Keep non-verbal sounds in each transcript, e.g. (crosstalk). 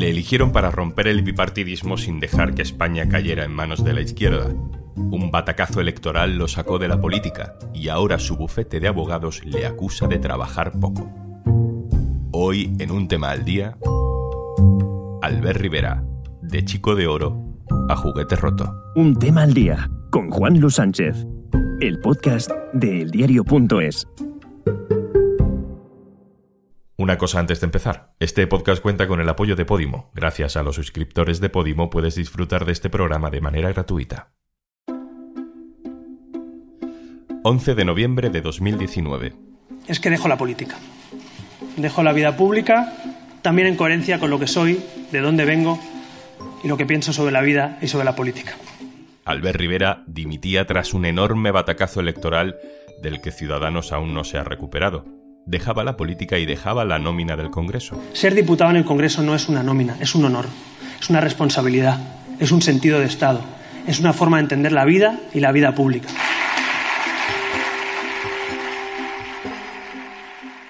Le eligieron para romper el bipartidismo sin dejar que España cayera en manos de la izquierda. Un batacazo electoral lo sacó de la política y ahora su bufete de abogados le acusa de trabajar poco. Hoy, en un tema al día, Albert Rivera, de chico de oro a juguete roto. Un tema al día con Juan Luis Sánchez, el podcast de eldiario.es. Una cosa antes de empezar. Este podcast cuenta con el apoyo de Podimo. Gracias a los suscriptores de Podimo puedes disfrutar de este programa de manera gratuita. 11 de noviembre de 2019. Es que dejo la política. Dejo la vida pública, también en coherencia con lo que soy, de dónde vengo y lo que pienso sobre la vida y sobre la política. Albert Rivera dimitía tras un enorme batacazo electoral del que Ciudadanos aún no se ha recuperado. Dejaba la política y dejaba la nómina del Congreso. Ser diputado en el Congreso no es una nómina, es un honor, es una responsabilidad, es un sentido de Estado, es una forma de entender la vida y la vida pública.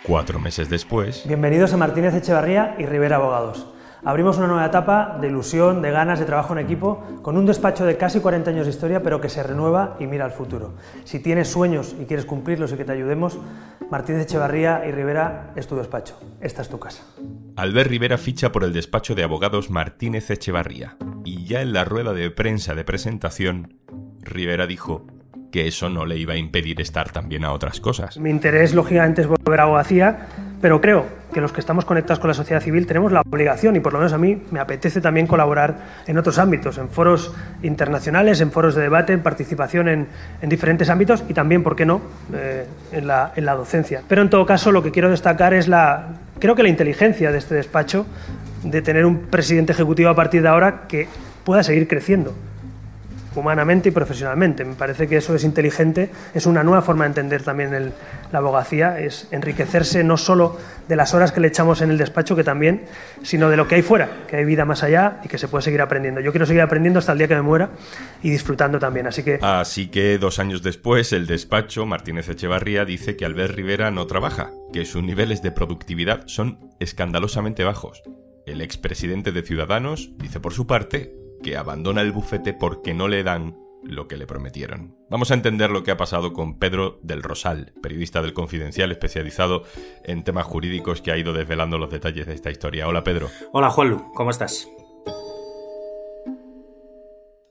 Cuatro meses después, Bienvenidos a Martínez Echevarría y Rivera Abogados. Abrimos una nueva etapa de ilusión, de ganas, de trabajo en equipo, con un despacho de casi 40 años de historia, pero que se renueva y mira al futuro. Si tienes sueños y quieres cumplirlos y que te ayudemos, Martínez Echevarría y Rivera es tu despacho. Esta es tu casa. Albert Rivera ficha por el despacho de abogados Martínez Echevarría. Y ya en la rueda de prensa de presentación, Rivera dijo que eso no le iba a impedir estar también a otras cosas. Mi interés, lógicamente, es volver a abogacía, pero creo que los que estamos conectados con la sociedad civil tenemos la obligación, y por lo menos a mí me apetece también colaborar en otros ámbitos, en foros internacionales, en foros de debate, en participación en, en diferentes ámbitos y también, ¿por qué no?, eh, en, la, en la docencia. Pero en todo caso, lo que quiero destacar es la, creo que la inteligencia de este despacho de tener un presidente ejecutivo a partir de ahora que pueda seguir creciendo humanamente y profesionalmente. Me parece que eso es inteligente, es una nueva forma de entender también el- la abogacía, es enriquecerse no solo de las horas que le echamos en el despacho, que también, sino de lo que hay fuera, que hay vida más allá y que se puede seguir aprendiendo. Yo quiero seguir aprendiendo hasta el día que me muera y disfrutando también. Así que Así que dos años después, el despacho Martínez Echevarría dice que Albert Rivera no trabaja, que sus niveles de productividad son escandalosamente bajos. El expresidente de Ciudadanos dice por su parte que abandona el bufete porque no le dan lo que le prometieron. Vamos a entender lo que ha pasado con Pedro del Rosal, periodista del Confidencial especializado en temas jurídicos que ha ido desvelando los detalles de esta historia. Hola Pedro. Hola Juanlu, ¿cómo estás?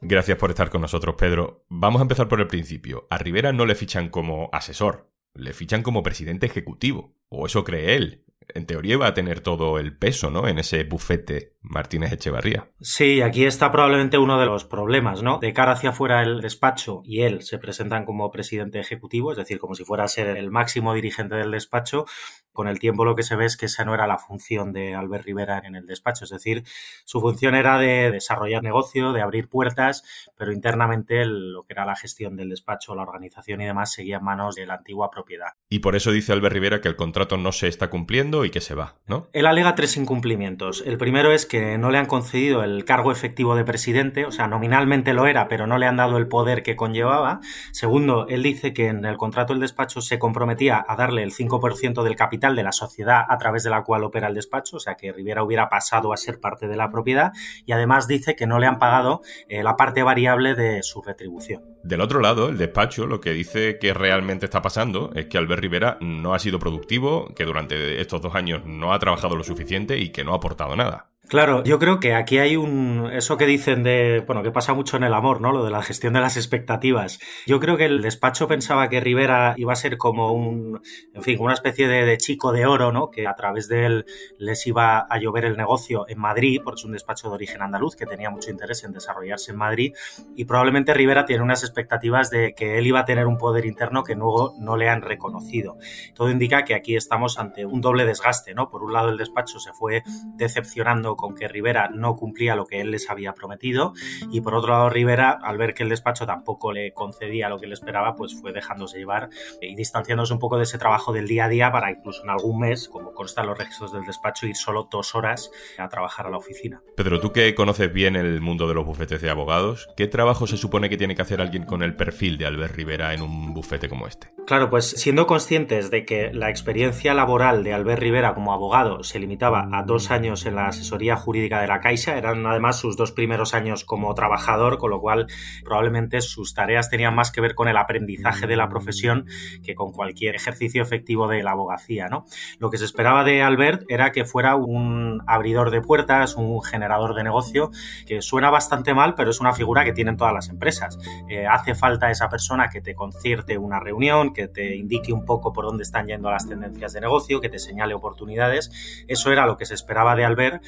Gracias por estar con nosotros, Pedro. Vamos a empezar por el principio. A Rivera no le fichan como asesor, le fichan como presidente ejecutivo. O eso cree él. En teoría va a tener todo el peso, ¿no? En ese bufete Martínez Echevarría. Sí, aquí está probablemente uno de los problemas, ¿no? De cara hacia afuera el despacho y él se presentan como presidente ejecutivo, es decir, como si fuera a ser el máximo dirigente del despacho. Con el tiempo lo que se ve es que esa no era la función de Albert Rivera en el despacho, es decir, su función era de desarrollar negocio, de abrir puertas, pero internamente lo que era la gestión del despacho, la organización y demás seguía en manos de la antigua propiedad. Y por eso dice Albert Rivera que el contrato no se está cumpliendo y que se va, ¿no? Él alega tres incumplimientos. El primero es que no le han concedido el cargo efectivo de presidente, o sea, nominalmente lo era, pero no le han dado el poder que conllevaba. Segundo, él dice que en el contrato del despacho se comprometía a darle el 5% del capital de la sociedad a través de la cual opera el despacho, o sea, que Rivera hubiera pasado a ser parte de la propiedad. Y además dice que no le han pagado eh, la parte variable de su retribución. Del otro lado, el despacho lo que dice que realmente está pasando es que Albert Rivera no ha sido productivo, que durante estos dos años no ha trabajado lo suficiente y que no ha aportado nada. Claro, yo creo que aquí hay un. Eso que dicen de. Bueno, que pasa mucho en el amor, ¿no? Lo de la gestión de las expectativas. Yo creo que el despacho pensaba que Rivera iba a ser como un. En fin, una especie de, de chico de oro, ¿no? Que a través de él les iba a llover el negocio en Madrid, porque es un despacho de origen andaluz que tenía mucho interés en desarrollarse en Madrid. Y probablemente Rivera tiene unas expectativas de que él iba a tener un poder interno que luego no le han reconocido. Todo indica que aquí estamos ante un doble desgaste, ¿no? Por un lado, el despacho se fue decepcionando con que Rivera no cumplía lo que él les había prometido y por otro lado Rivera, al ver que el despacho tampoco le concedía lo que él esperaba, pues fue dejándose llevar y distanciándose un poco de ese trabajo del día a día para incluso en algún mes, como consta en los registros del despacho, ir solo dos horas a trabajar a la oficina. Pedro, tú que conoces bien el mundo de los bufetes de abogados, ¿qué trabajo se supone que tiene que hacer alguien con el perfil de Albert Rivera en un bufete como este? Claro, pues siendo conscientes de que la experiencia laboral de Albert Rivera como abogado se limitaba a dos años en la asesoría jurídica de la Caixa, eran además sus dos primeros años como trabajador, con lo cual probablemente sus tareas tenían más que ver con el aprendizaje de la profesión que con cualquier ejercicio efectivo de la abogacía. ¿no? Lo que se esperaba de Albert era que fuera un abridor de puertas, un generador de negocio, que suena bastante mal, pero es una figura que tienen todas las empresas. Eh, hace falta esa persona que te concierte una reunión, que te indique un poco por dónde están yendo las tendencias de negocio, que te señale oportunidades. Eso era lo que se esperaba de Albert.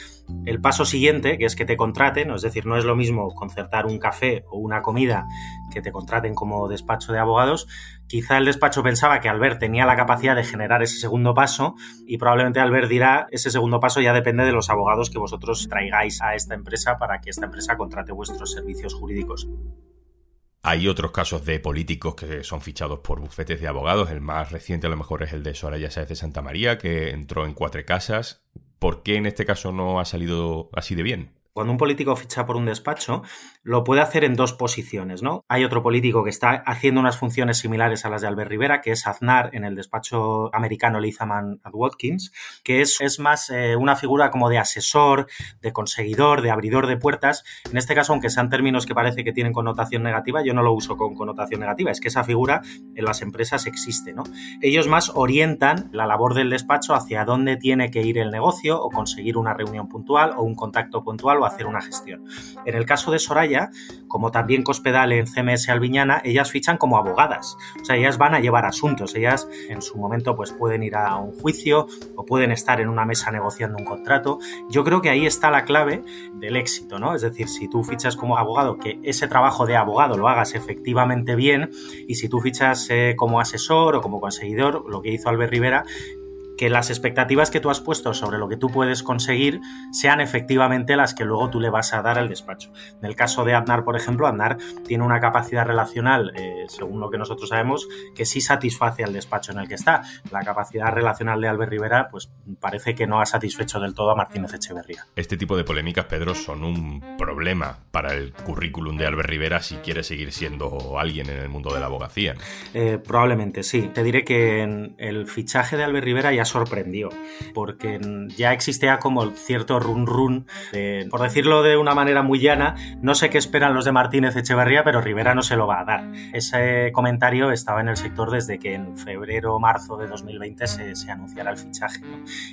El paso siguiente, que es que te contraten, es decir, no es lo mismo concertar un café o una comida que te contraten como despacho de abogados, quizá el despacho pensaba que Albert tenía la capacidad de generar ese segundo paso y probablemente Albert dirá ese segundo paso ya depende de los abogados que vosotros traigáis a esta empresa para que esta empresa contrate vuestros servicios jurídicos. Hay otros casos de políticos que son fichados por bufetes de abogados. El más reciente a lo mejor es el de Soraya Sáez de Santa María, que entró en cuatro casas. ¿Por qué en este caso no ha salido así de bien? Cuando un político ficha por un despacho, lo puede hacer en dos posiciones, ¿no? Hay otro político que está haciendo unas funciones similares a las de Albert Rivera, que es Aznar en el despacho americano Lithaman Watkins, que es, es más eh, una figura como de asesor, de conseguidor, de abridor de puertas. En este caso, aunque sean términos que parece que tienen connotación negativa, yo no lo uso con connotación negativa, es que esa figura en las empresas existe, ¿no? Ellos más orientan la labor del despacho hacia dónde tiene que ir el negocio o conseguir una reunión puntual o un contacto puntual hacer una gestión. En el caso de Soraya, como también Cospedal en CMS Albiñana, ellas fichan como abogadas. O sea, ellas van a llevar asuntos. Ellas en su momento pues pueden ir a un juicio o pueden estar en una mesa negociando un contrato. Yo creo que ahí está la clave del éxito, ¿no? Es decir, si tú fichas como abogado, que ese trabajo de abogado lo hagas efectivamente bien y si tú fichas eh, como asesor o como conseguidor, lo que hizo Albert Rivera, que las expectativas que tú has puesto sobre lo que tú puedes conseguir sean efectivamente las que luego tú le vas a dar al despacho. En el caso de Aznar, por ejemplo, Aznar tiene una capacidad relacional, eh, según lo que nosotros sabemos, que sí satisface al despacho en el que está. La capacidad relacional de Albert Rivera, pues parece que no ha satisfecho del todo a Martínez Echeverría. Este tipo de polémicas, Pedro, son un problema para el currículum de Albert Rivera si quiere seguir siendo alguien en el mundo de la abogacía. Eh, probablemente sí. Te diré que en el fichaje de Albert Rivera ya sorprendió, porque ya existía como cierto run run, por decirlo de una manera muy llana, no sé qué esperan los de Martínez Echeverría, pero Rivera no se lo va a dar. Ese comentario estaba en el sector desde que en febrero o marzo de 2020 se, se anunciara el fichaje.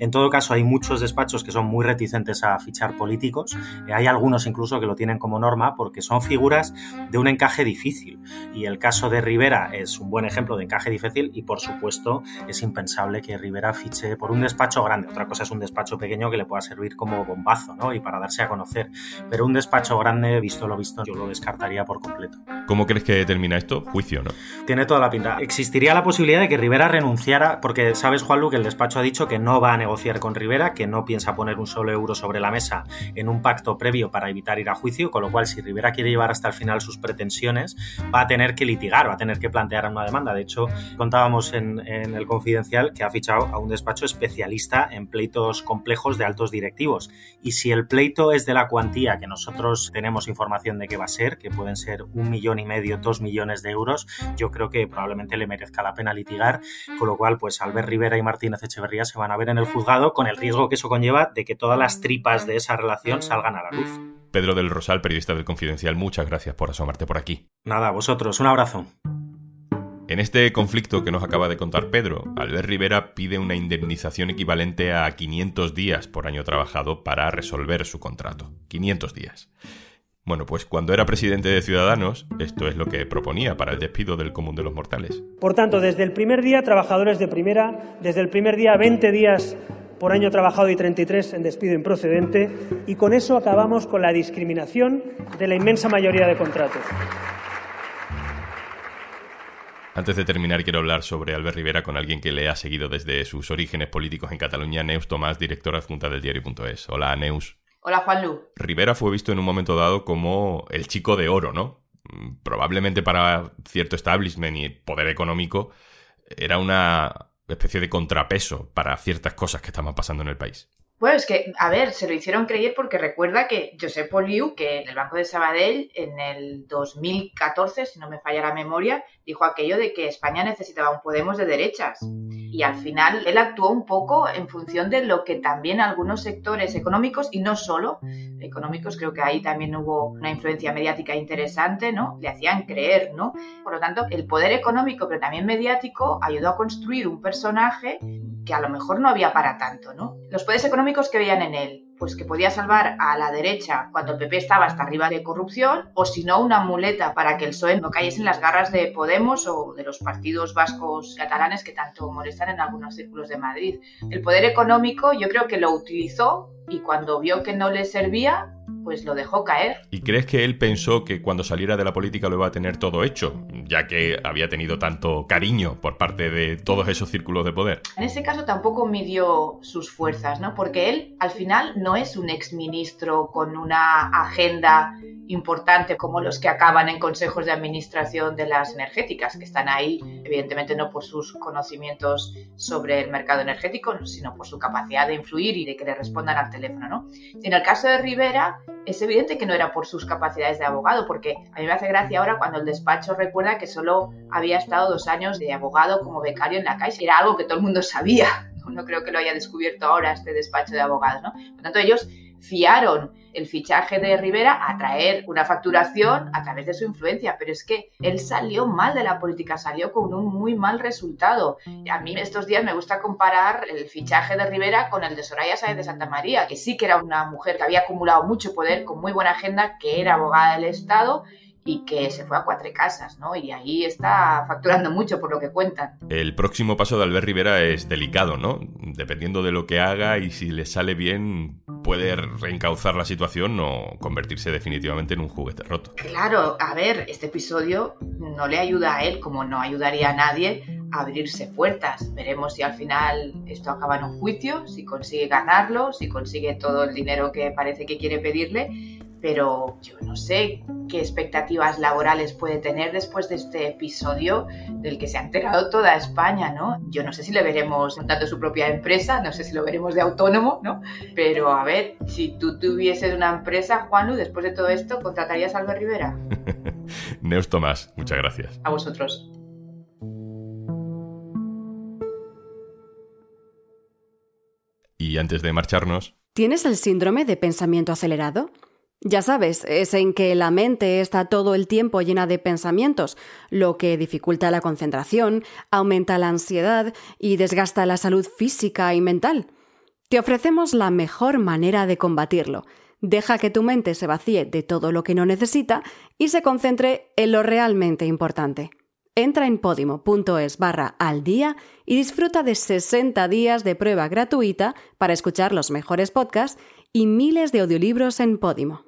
En todo caso, hay muchos despachos que son muy reticentes a fichar políticos, hay algunos incluso que lo tienen como norma porque son figuras de un encaje difícil. Y el caso de Rivera es un buen ejemplo de encaje difícil y por supuesto es impensable que Rivera fiche por un despacho grande. Otra cosa es un despacho pequeño que le pueda servir como bombazo, ¿no? Y para darse a conocer. Pero un despacho grande, visto lo visto, yo lo descartaría por completo. ¿Cómo crees que termina esto? Juicio, ¿no? Tiene toda la pinta. Existiría la posibilidad de que Rivera renunciara, porque sabes, Juanlu, que el despacho ha dicho que no va a negociar con Rivera, que no piensa poner un solo euro sobre la mesa en un pacto previo para evitar ir a juicio, con lo cual si Rivera quiere llevar hasta el final sus pretensiones, va a tener que litigar, va a tener que plantear una demanda. De hecho, contábamos en, en el confidencial que ha fichado a un despacho especialista en pleitos complejos de altos directivos. Y si el pleito es de la cuantía que nosotros tenemos información de que va a ser, que pueden ser un millón y medio, dos millones de euros, yo creo que probablemente le merezca la pena litigar, con lo cual, pues Albert Rivera y Martínez Echeverría se van a ver en el juzgado con el riesgo que eso conlleva de que todas las tripas de esa relación salgan a la luz. Pedro del Rosal, periodista del Confidencial, muchas gracias por asomarte por aquí. Nada, vosotros, un abrazo. En este conflicto que nos acaba de contar Pedro, Albert Rivera pide una indemnización equivalente a 500 días por año trabajado para resolver su contrato. 500 días. Bueno, pues cuando era presidente de Ciudadanos, esto es lo que proponía para el despido del común de los mortales. Por tanto, desde el primer día, trabajadores de primera, desde el primer día, 20 días por año trabajado y 33 en despido improcedente, y con eso acabamos con la discriminación de la inmensa mayoría de contratos. Antes de terminar, quiero hablar sobre Albert Rivera con alguien que le ha seguido desde sus orígenes políticos en Cataluña, Neus Tomás, directora adjunta del diario.es. Hola, Neus. Hola, Juanlu. Rivera fue visto en un momento dado como el chico de oro, ¿no? Probablemente para cierto establishment y poder económico era una especie de contrapeso para ciertas cosas que estaban pasando en el país. Bueno, es que, a ver, se lo hicieron creer porque recuerda que Josep Poliu, que en el Banco de Sabadell en el 2014, si no me falla la memoria, dijo aquello de que España necesitaba un Podemos de derechas. Y al final él actuó un poco en función de lo que también algunos sectores económicos, y no solo económicos, creo que ahí también hubo una influencia mediática interesante, ¿no? Le hacían creer, ¿no? Por lo tanto, el poder económico, pero también mediático, ayudó a construir un personaje que a lo mejor no había para tanto, ¿no? Los poderes económicos que veían en él, pues que podía salvar a la derecha cuando el PP estaba hasta arriba de corrupción, o si no, una muleta para que el PSOE no cayese en las garras de Podemos o de los partidos vascos catalanes que tanto molestan en algunos círculos de Madrid. El poder económico yo creo que lo utilizó y cuando vio que no le servía, pues lo dejó caer. ¿Y crees que él pensó que cuando saliera de la política lo iba a tener todo hecho, ya que había tenido tanto cariño por parte de todos esos círculos de poder? En ese caso tampoco midió sus fuerzas, ¿no? Porque él al final no es un exministro con una agenda importante como los que acaban en consejos de administración de las energéticas, que están ahí, evidentemente no por sus conocimientos sobre el mercado energético, sino por su capacidad de influir y de que le respondan al teléfono. ¿no? En el caso de Rivera, es evidente que no era por sus capacidades de abogado, porque a mí me hace gracia ahora cuando el despacho recuerda que solo había estado dos años de abogado como becario en la Caixa. Era algo que todo el mundo sabía. (laughs) No creo que lo haya descubierto ahora este despacho de abogados. ¿no? Por tanto, ellos fiaron el fichaje de Rivera a traer una facturación a través de su influencia, pero es que él salió mal de la política, salió con un muy mal resultado. A mí estos días me gusta comparar el fichaje de Rivera con el de Soraya Sáenz de Santa María, que sí que era una mujer que había acumulado mucho poder, con muy buena agenda, que era abogada del Estado y que se fue a cuatro casas, ¿no? Y ahí está facturando mucho por lo que cuentan. El próximo paso de Albert Rivera es delicado, ¿no? Dependiendo de lo que haga y si le sale bien, puede reencauzar la situación o convertirse definitivamente en un juguete roto. Claro, a ver, este episodio no le ayuda a él como no ayudaría a nadie a abrirse puertas. Veremos si al final esto acaba en un juicio, si consigue ganarlo, si consigue todo el dinero que parece que quiere pedirle pero yo no sé qué expectativas laborales puede tener después de este episodio del que se ha enterado toda España, ¿no? Yo no sé si le veremos montando su propia empresa, no sé si lo veremos de autónomo, ¿no? Pero a ver, si tú tuvieses una empresa, Juanlu, después de todo esto, ¿contratarías a Albert Rivera? (laughs) Neus Tomás, muchas gracias. A vosotros. Y antes de marcharnos... ¿Tienes el síndrome de pensamiento acelerado? Ya sabes, es en que la mente está todo el tiempo llena de pensamientos, lo que dificulta la concentración, aumenta la ansiedad y desgasta la salud física y mental. Te ofrecemos la mejor manera de combatirlo. Deja que tu mente se vacíe de todo lo que no necesita y se concentre en lo realmente importante. Entra en podimo.es barra al día y disfruta de 60 días de prueba gratuita para escuchar los mejores podcasts y miles de audiolibros en Podimo.